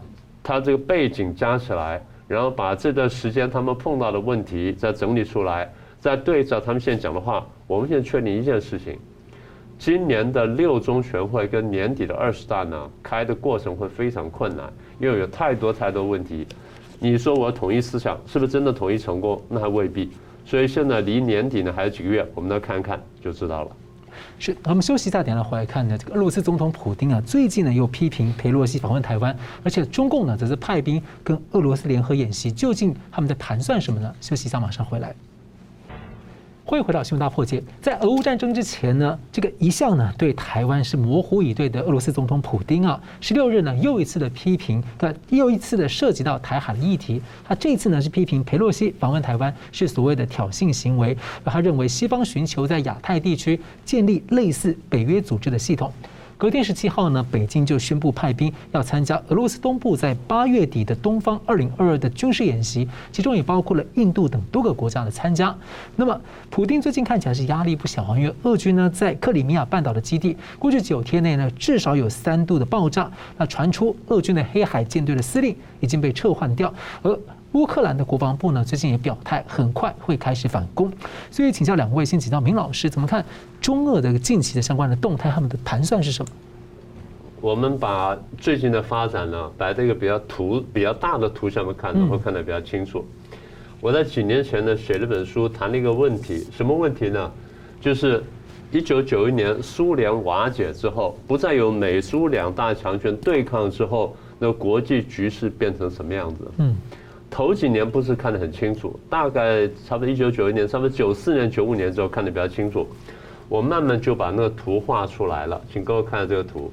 他这个背景加起来，然后把这段时间他们碰到的问题再整理出来，再对照他们现在讲的话，我们现在确定一件事情：今年的六中全会跟年底的二十大呢，开的过程会非常困难，因为有太多太多问题。你说我统一思想，是不是真的统一成功？那还未必。所以现在离年底呢还有几个月，我们来看看就知道了。是，我们休息一下，等下回来看呢。这个俄罗斯总统普京啊，最近呢又批评佩洛西访问台湾，而且中共呢则是派兵跟俄罗斯联合演习，究竟他们在盘算什么呢？休息一下，马上回来。会回到新闻大破解。在俄乌战争之前呢，这个一向呢对台湾是模糊以对的俄罗斯总统普丁啊，十六日呢又一次的批评，那又一次的涉及到台海的议题。他这次呢是批评佩洛西访问台湾是所谓的挑衅行为，他认为西方寻求在亚太地区建立类似北约组织的系统。隔天十七号呢，北京就宣布派兵要参加俄罗斯东部在八月底的东方二零二二的军事演习，其中也包括了印度等多个国家的参加。那么，普丁最近看起来是压力不小啊，因为俄军呢在克里米亚半岛的基地，过去九天内呢至少有三度的爆炸，那传出俄军的黑海舰队的司令已经被撤换掉，而。乌克兰的国防部呢，最近也表态，很快会开始反攻。所以，请教两位，先请教明老师，怎么看中俄的近期的相关的动态？他们的盘算是什么？我们把最近的发展呢，摆在一个比较图、比较大的图上面看，会看得比较清楚。我在几年前呢，写了本书，谈了一个问题，什么问题呢？就是一九九一年苏联瓦解之后，不再有美苏两大强权对抗之后，那国际局势变成什么样子？嗯。头几年不是看得很清楚，大概差不多一九九一年，差不多九四年、九五年之后看得比较清楚。我慢慢就把那个图画出来了，请各位看下这个图。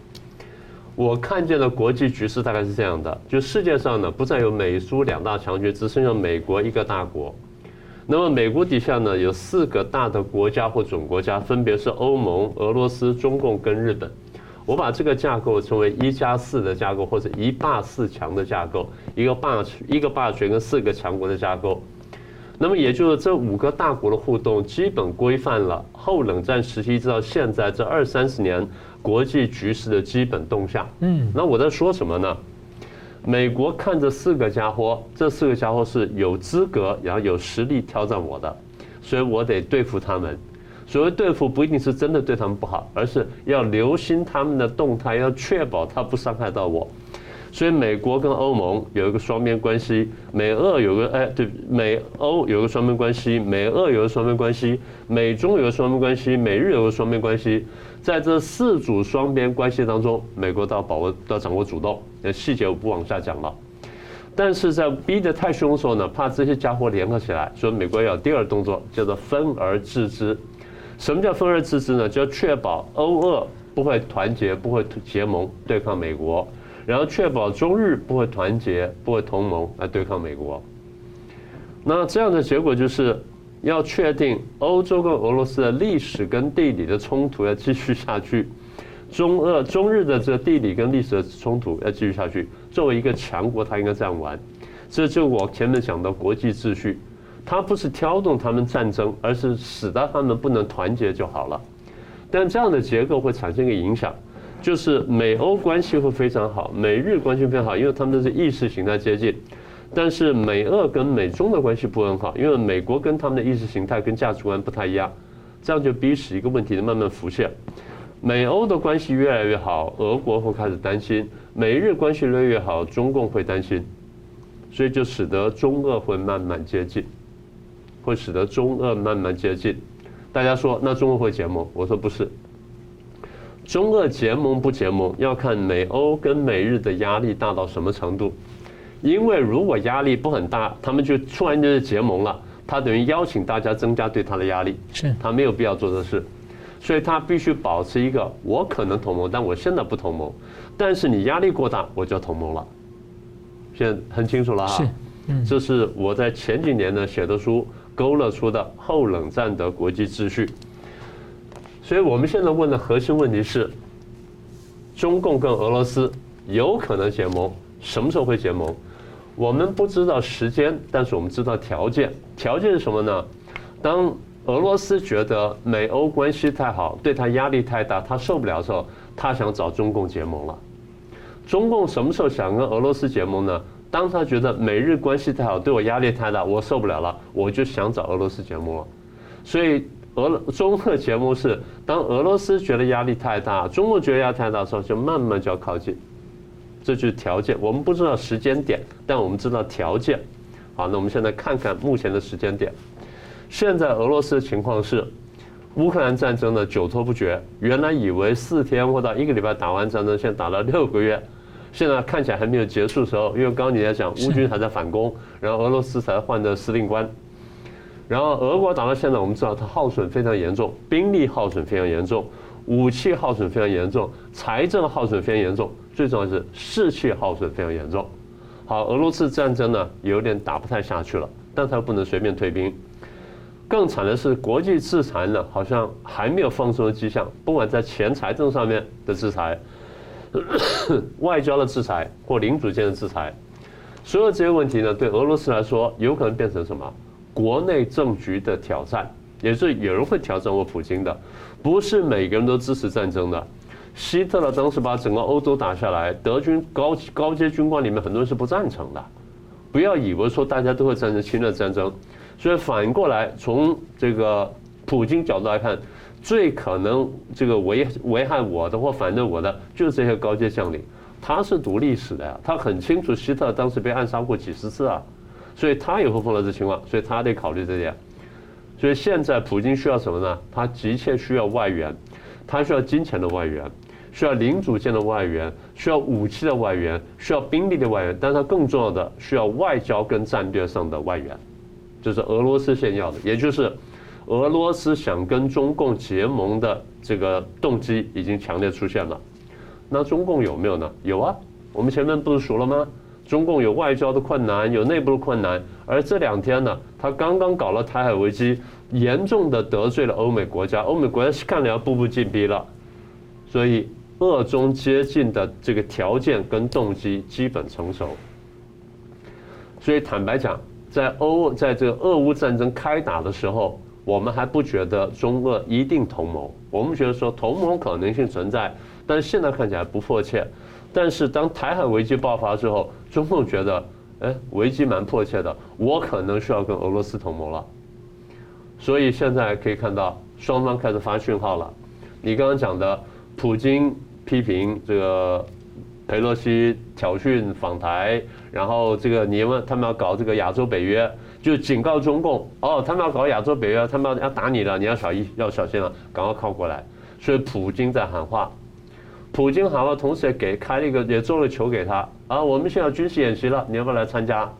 我看见的国际局势大概是这样的：就世界上呢，不再有美苏两大强权，只剩下美国一个大国。那么美国底下呢，有四个大的国家或总国家，分别是欧盟、俄罗斯、中共跟日本。我把这个架构称为一加四的架构，或者一霸四强的架构，一个霸一个霸权跟四个强国的架构。那么也就是这五个大国的互动，基本规范了后冷战时期直到现在这二三十年国际局势的基本动向。嗯，那我在说什么呢？美国看这四个家伙，这四个家伙是有资格，然后有实力挑战我的，所以我得对付他们。所谓对付不一定是真的对他们不好，而是要留心他们的动态，要确保他不伤害到我。所以美国跟欧盟有一个双边关系，美俄有个哎对，美欧有个双边关系，美俄有个双边关系，美中有个双边关系，美日有个双边关系。在这四组双边关系当中，美国都要把握、都要掌握主动。那细节我不往下讲了。但是在逼得太凶的时候呢，怕这些家伙联合起来，所以美国要有第二动作，叫做分而治之。什么叫分而治之呢？就要确保欧俄不会团结、不会结盟对抗美国，然后确保中日不会团结、不会同盟来对抗美国。那这样的结果就是要确定欧洲跟俄罗斯的历史跟地理的冲突要继续下去，中俄、中日的这个地理跟历史的冲突要继续下去。作为一个强国，它应该这样玩。这就我前面讲的国际秩序。他不是挑动他们战争，而是使得他们不能团结就好了。但这样的结构会产生一个影响，就是美欧关系会非常好，美日关系非常好，因为他们都是意识形态接近。但是美俄跟美中的关系不很好，因为美国跟他们的意识形态跟价值观不太一样。这样就逼使一个问题的慢慢浮现：美欧的关系越来越好，俄国会开始担心；美日关系越来越好，中共会担心。所以就使得中俄会慢慢接近。会使得中俄慢慢接近。大家说，那中俄会结盟？我说不是。中俄结盟不结盟，要看美欧跟美日的压力大到什么程度。因为如果压力不很大，他们就突然间就结盟了，他等于邀请大家增加对他的压力。是，他没有必要做这事，所以他必须保持一个：我可能同盟，但我现在不同盟。但是你压力过大，我就要同盟了。现在很清楚了哈。是，嗯，这是我在前几年呢写的书。勾勒出的后冷战的国际秩序，所以我们现在问的核心问题是：中共跟俄罗斯有可能结盟，什么时候会结盟？我们不知道时间，但是我们知道条件。条件是什么呢？当俄罗斯觉得美欧关系太好，对他压力太大，他受不了的时候，他想找中共结盟了。中共什么时候想跟俄罗斯结盟呢？当他觉得美日关系太好，对我压力太大，我受不了了，我就想找俄罗斯结盟了。所以俄中俄节目是当俄罗斯觉得压力太大，中国觉得压力太大的时候，就慢慢就要靠近。这就是条件，我们不知道时间点，但我们知道条件。好，那我们现在看看目前的时间点。现在俄罗斯的情况是，乌克兰战争呢久拖不决，原来以为四天或到一个礼拜打完战争，现在打了六个月，现在看起来还没有结束的时候，因为刚刚你在讲乌军还在反攻，然后俄罗斯才换的司令官，然后俄国打到现在，我们知道它耗损非常严重，兵力耗损非常严重，武器耗损非常严重，财政耗损非常严重。最重要的是士气耗损非常严重。好，俄罗斯战争呢有点打不太下去了，但他又不能随便退兵。更惨的是国际制裁呢，好像还没有放松的迹象。不管在钱财政上面的制裁、外交的制裁或领主间的制裁，所有这些问题呢，对俄罗斯来说有可能变成什么？国内政局的挑战，也是有人会挑战我普京的，不是每个人都支持战争的。希特勒当时把整个欧洲打下来，德军高高阶军官里面很多人是不赞成的。不要以为说大家都会赞成侵略战争，所以反过来从这个普京角度来看，最可能这个危危害我的或反对我的，就是这些高阶将领。他是读历史的呀，他很清楚希特当时被暗杀过几十次啊，所以他也会碰到这情况，所以他得考虑这点。所以现在普京需要什么呢？他急切需要外援，他需要金钱的外援。需要领主间的外援，需要武器的外援，需要兵力的外援，但是它更重要的需要外交跟战略上的外援，就是俄罗斯现要的，也就是俄罗斯想跟中共结盟的这个动机已经强烈出现了。那中共有没有呢？有啊，我们前面不是说了吗？中共有外交的困难，有内部的困难，而这两天呢，他刚刚搞了台海危机，严重的得罪了欧美国家，欧美国家是看了要步步紧逼了，所以。俄中接近的这个条件跟动机基本成熟，所以坦白讲，在欧在这个俄乌战争开打的时候，我们还不觉得中俄一定同盟，我们觉得说同盟可能性存在，但是现在看起来不迫切。但是当台海危机爆发之后，中共觉得，哎，危机蛮迫切的，我可能需要跟俄罗斯同盟了。所以现在可以看到双方开始发讯号了。你刚刚讲的普京。批评这个佩洛西挑衅访台，然后这个你问他们要搞这个亚洲北约，就警告中共哦，他们要搞亚洲北约，他们要打你了，你要小心要小心了，赶快靠过来。所以普京在喊话，普京喊话，同时也给开了一个也做了球给他啊，我们现在军事演习了，你要不要来参加？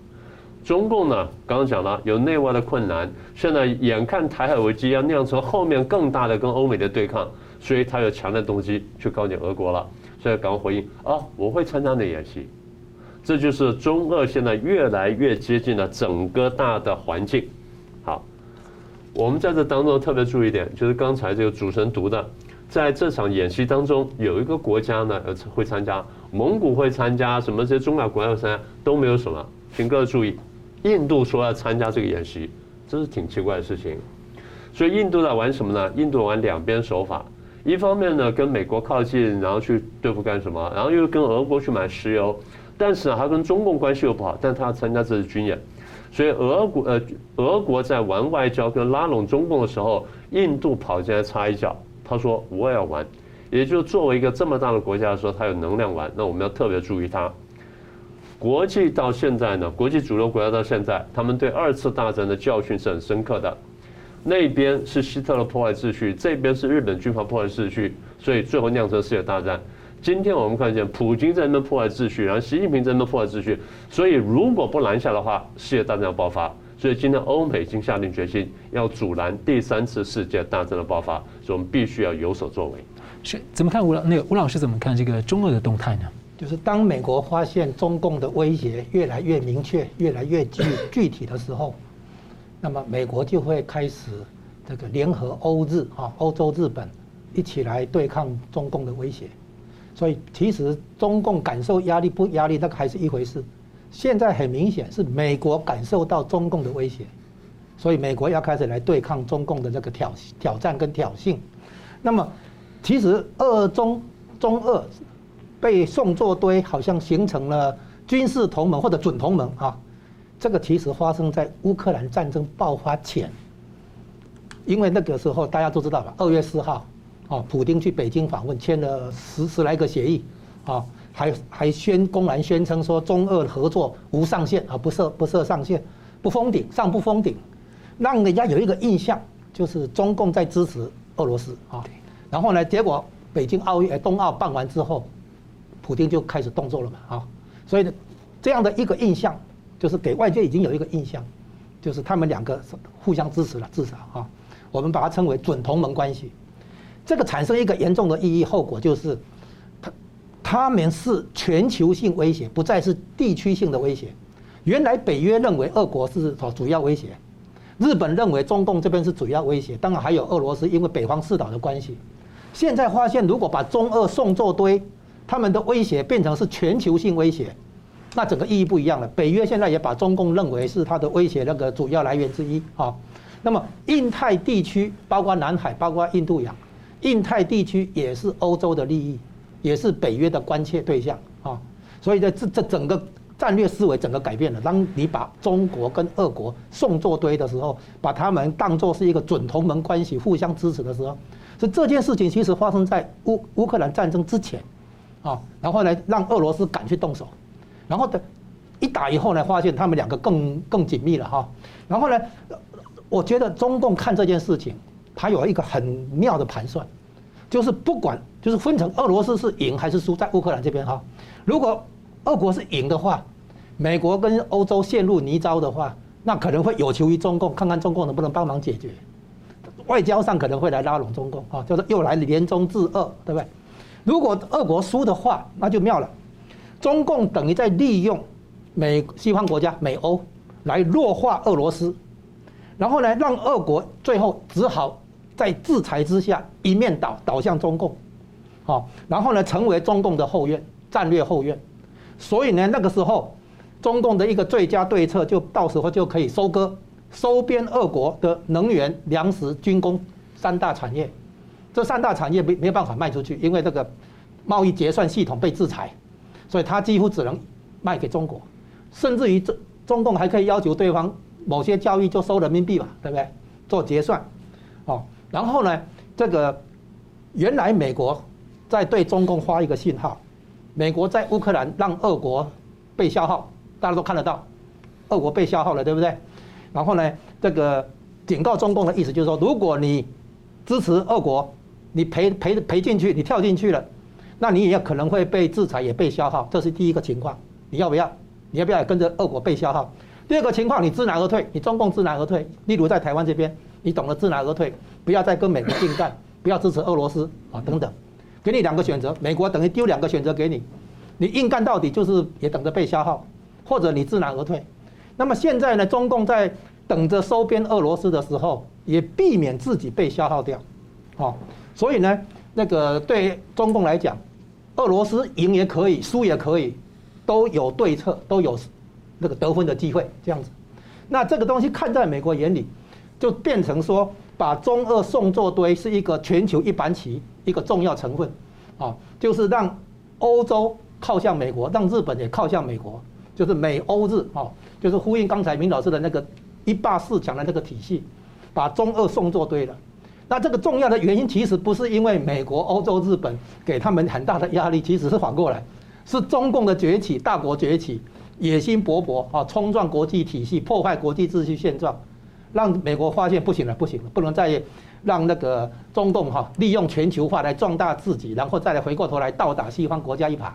中共呢，刚刚讲了有内外的困难，现在眼看台海危机要酿成后面更大的跟欧美的对抗。所以他有强烈动机去告你俄国了，所以赶快回应啊！我会参加你的演习，这就是中俄现在越来越接近了整个大的环境。好，我们在这当中特别注意一点，就是刚才这个主持人读的，在这场演习当中有一个国家呢会参加，蒙古会参加，什么这些中亚国家会参加都没有什么，请各位注意，印度说要参加这个演习，这是挺奇怪的事情。所以印度在玩什么呢？印度玩两边手法。一方面呢，跟美国靠近，然后去对付干什么？然后又跟俄国去买石油，但是，他跟中共关系又不好，但他要参加这次军演，所以俄国呃，俄国在玩外交跟拉拢中共的时候，印度跑进来插一脚，他说我也要玩，也就作为一个这么大的国家来说，他有能量玩，那我们要特别注意他。国际到现在呢，国际主流国家到现在，他们对二次大战的教训是很深刻的。那边是希特勒破坏秩序，这边是日本军阀破坏秩序，所以最后酿成世界大战。今天我们看见普京在那边破坏秩序，然后习近平在那边破坏秩序，所以如果不拦下的话，世界大战要爆发。所以今天欧美已经下定决心要阻拦第三次世界大战的爆发，所以我们必须要有所作为。是怎么看吴老那个吴老师怎么看这个中俄的动态呢？就是当美国发现中共的威胁越来越明确、越来越具具体的时候。那么美国就会开始这个联合欧日啊，欧洲、日本一起来对抗中共的威胁。所以其实中共感受压力不压力，那个还是一回事。现在很明显是美国感受到中共的威胁，所以美国要开始来对抗中共的这个挑挑战跟挑衅。那么其实俄中中俄被送作堆，好像形成了军事同盟或者准同盟啊。这个其实发生在乌克兰战争爆发前，因为那个时候大家都知道吧，二月四号，哦，普京去北京访问，签了十十来个协议，啊，还还宣公然宣称说中俄合作无上限啊，不设不设上限，不封顶，上不封顶，让人家有一个印象，就是中共在支持俄罗斯啊。然后呢，结果北京奥运冬奥办完之后，普京就开始动作了嘛，啊，所以呢，这样的一个印象，就是给外界已经有一个印象，就是他们两个互相支持了，至少啊。我们把它称为准同盟关系，这个产生一个严重的意义后果就是，他他们是全球性威胁，不再是地区性的威胁。原来北约认为俄国是主要威胁，日本认为中共这边是主要威胁，当然还有俄罗斯，因为北方四岛的关系。现在发现，如果把中俄送作堆，他们的威胁变成是全球性威胁，那整个意义不一样了。北约现在也把中共认为是它的威胁那个主要来源之一啊。那么，印太地区包括南海，包括印度洋，印太地区也是欧洲的利益，也是北约的关切对象啊。所以在这这整个战略思维整个改变了。当你把中国跟俄国送作堆的时候，把他们当作是一个准同盟关系，互相支持的时候，所以这件事情其实发生在乌乌克兰战争之前啊。然后呢，让俄罗斯敢去动手，然后的一打以后呢，发现他们两个更更紧密了哈。然后呢？我觉得中共看这件事情，他有一个很妙的盘算，就是不管就是分成俄罗斯是赢还是输在乌克兰这边哈。如果俄国是赢的话，美国跟欧洲陷入泥沼的话，那可能会有求于中共，看看中共能不能帮忙解决。外交上可能会来拉拢中共啊，就是又来联中制俄，对不对？如果俄国输的话，那就妙了，中共等于在利用美西方国家美欧来弱化俄罗斯。然后呢，让俄国最后只好在制裁之下一面倒倒向中共，好，然后呢，成为中共的后院，战略后院。所以呢，那个时候中共的一个最佳对策，就到时候就可以收割、收编俄国的能源、粮食、军工三大产业。这三大产业没没有办法卖出去，因为这个贸易结算系统被制裁，所以他几乎只能卖给中国，甚至于这中共还可以要求对方。某些交易就收人民币嘛，对不对？做结算，哦，然后呢，这个原来美国在对中共发一个信号，美国在乌克兰让俄国被消耗，大家都看得到，俄国被消耗了，对不对？然后呢，这个警告中共的意思就是说，如果你支持俄国，你赔赔赔进去，你跳进去了，那你也可能会被制裁，也被消耗，这是第一个情况，你要不要？你要不要也跟着俄国被消耗？第二个情况，你知难而退，你中共知难而退。例如在台湾这边，你懂得知难而退，不要再跟美国硬干，不要支持俄罗斯啊等等，给你两个选择，美国等于丢两个选择给你，你硬干到底就是也等着被消耗，或者你知难而退。那么现在呢，中共在等着收编俄罗斯的时候，也避免自己被消耗掉，好，所以呢，那个对中共来讲，俄罗斯赢也可以，输也可以，都有对策，都有。那个得分的机会这样子，那这个东西看在美国眼里，就变成说把中俄送作堆是一个全球一盘棋一个重要成分，啊，就是让欧洲靠向美国，让日本也靠向美国，就是美欧日啊，就是呼应刚才明老师的那个一霸四强的那个体系，把中俄送作堆了。那这个重要的原因其实不是因为美国、欧洲、日本给他们很大的压力，其实是反过来，是中共的崛起，大国崛起。野心勃勃啊，冲撞国际体系，破坏国际秩序现状，让美国发现不行了，不行了，不能再让那个中共哈利用全球化来壮大自己，然后再来回过头来倒打西方国家一耙。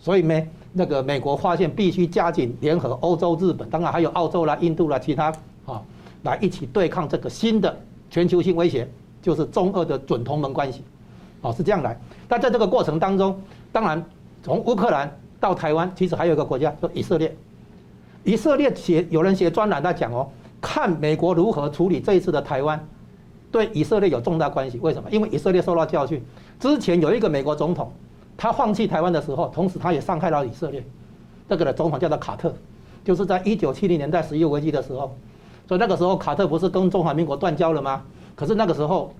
所以呢，那个美国发现必须加紧联合欧洲、日本，当然还有澳洲啦、印度啦，其他啊，来一起对抗这个新的全球性威胁，就是中俄的准同盟关系。哦，是这样来。但在这个过程当中，当然从乌克兰。到台湾，其实还有一个国家叫以色列。以色列写有人写专栏在讲哦，看美国如何处理这一次的台湾，对以色列有重大关系。为什么？因为以色列受到教训。之前有一个美国总统，他放弃台湾的时候，同时他也伤害到以色列。这个的总统叫做卡特，就是在一九七零年代石油危机的时候，所以那个时候卡特不是跟中华民国断交了吗？可是那个时候，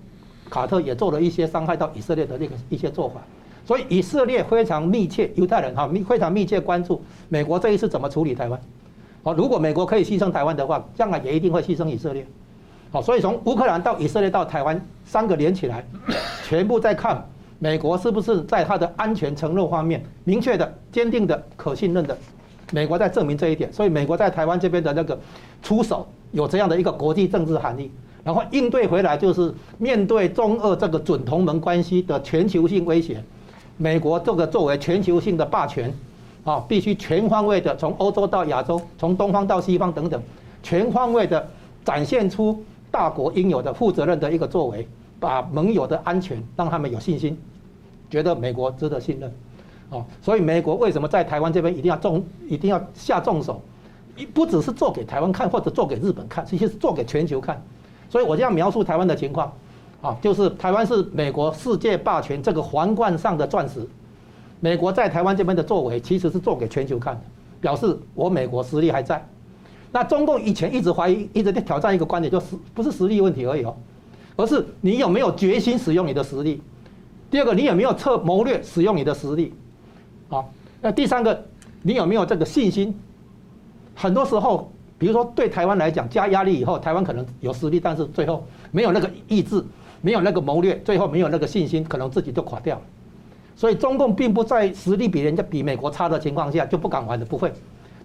卡特也做了一些伤害到以色列的那个一些做法。所以以色列非常密切，犹太人哈密非常密切关注美国这一次怎么处理台湾。好，如果美国可以牺牲台湾的话，将来也一定会牺牲以色列。好，所以从乌克兰到以色列到台湾三个连起来，全部在看美国是不是在它的安全承诺方面明确的、坚定的、可信任的。美国在证明这一点，所以美国在台湾这边的那个出手有这样的一个国际政治含义，然后应对回来就是面对中俄这个准同盟关系的全球性威胁，美国这个作为全球性的霸权，啊，必须全方位的从欧洲到亚洲，从东方到西方等等，全方位的展现出。大国应有的负责任的一个作为，把盟友的安全让他们有信心，觉得美国值得信任，哦，所以美国为什么在台湾这边一定要重，一定要下重手，不只是做给台湾看或者做给日本看，其实是做给全球看。所以我这样描述台湾的情况，啊，就是台湾是美国世界霸权这个皇冠上的钻石，美国在台湾这边的作为其实是做给全球看的，表示我美国实力还在。那中共以前一直怀疑，一直在挑战一个观点，就是不是实力问题而已哦，而是你有没有决心使用你的实力。第二个，你有没有策谋略使用你的实力？好，那第三个，你有没有这个信心？很多时候，比如说对台湾来讲，加压力以后，台湾可能有实力，但是最后没有那个意志，没有那个谋略，最后没有那个信心，可能自己就垮掉了。所以中共并不在实力比人家比美国差的情况下就不敢玩的，不会，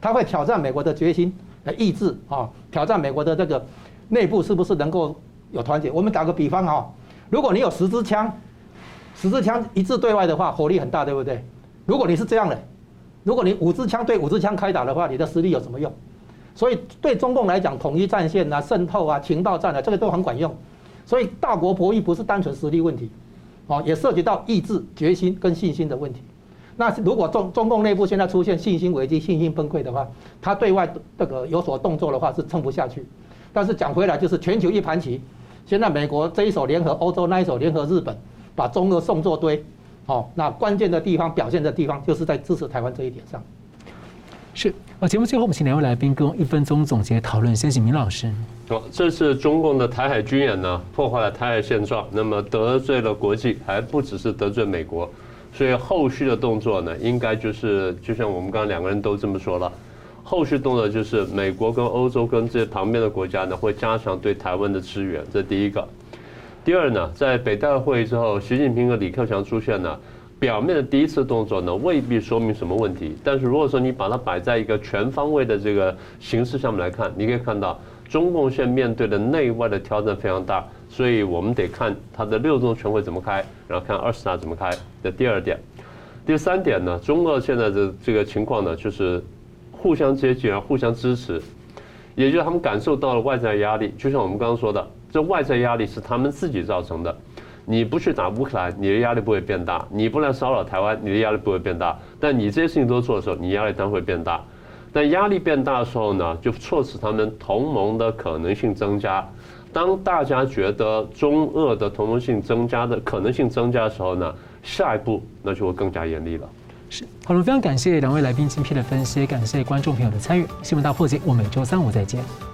他会挑战美国的决心。来抑制啊，挑战美国的这个内部是不是能够有团结？我们打个比方啊，如果你有十支枪，十支枪一致对外的话，火力很大，对不对？如果你是这样的，如果你五支枪对五支枪开打的话，你的实力有什么用？所以对中共来讲，统一战线啊、渗透啊、情报战啊，这个都很管用。所以大国博弈不是单纯实力问题，哦，也涉及到意志、决心跟信心的问题。那如果中中共内部现在出现信心危机、信心崩溃的话，他对外这个有所动作的话是撑不下去。但是讲回来，就是全球一盘棋，现在美国这一手联合欧洲，那一手联合日本，把中俄送作堆。哦，那关键的地方、表现的地方，就是在支持台湾这一点上。是。啊，节目最后我们请两位来宾跟我一分钟总结讨论。先请明老师。好，这次中共的台海军演呢，破坏了台海现状，那么得罪了国际，还不只是得罪美国。所以后续的动作呢，应该就是就像我们刚刚两个人都这么说了，后续动作就是美国跟欧洲跟这旁边的国家呢，会加强对台湾的支援，这第一个。第二呢，在北戴会之后，习近平和李克强出现呢，表面的第一次动作呢，未必说明什么问题，但是如果说你把它摆在一个全方位的这个形势上面来看，你可以看到中共现面对的内外的挑战非常大。所以我们得看他的六中全会怎么开，然后看二十大怎么开。这第二点，第三点呢，中俄现在的这个情况呢，就是互相接近，互相支持，也就是他们感受到了外在压力。就像我们刚刚说的，这外在压力是他们自己造成的。你不去打乌克兰，你的压力不会变大；你不来骚扰台湾，你的压力不会变大。但你这些事情都做的时候，你压力当然会变大。但压力变大的时候呢，就促使他们同盟的可能性增加。当大家觉得中俄的同盟性增加的可能性增加的时候呢，下一步那就会更加严厉了。是，好了，非常感谢两位来宾精辟的分析，感谢观众朋友的参与。新闻大破解，我们周三五再见。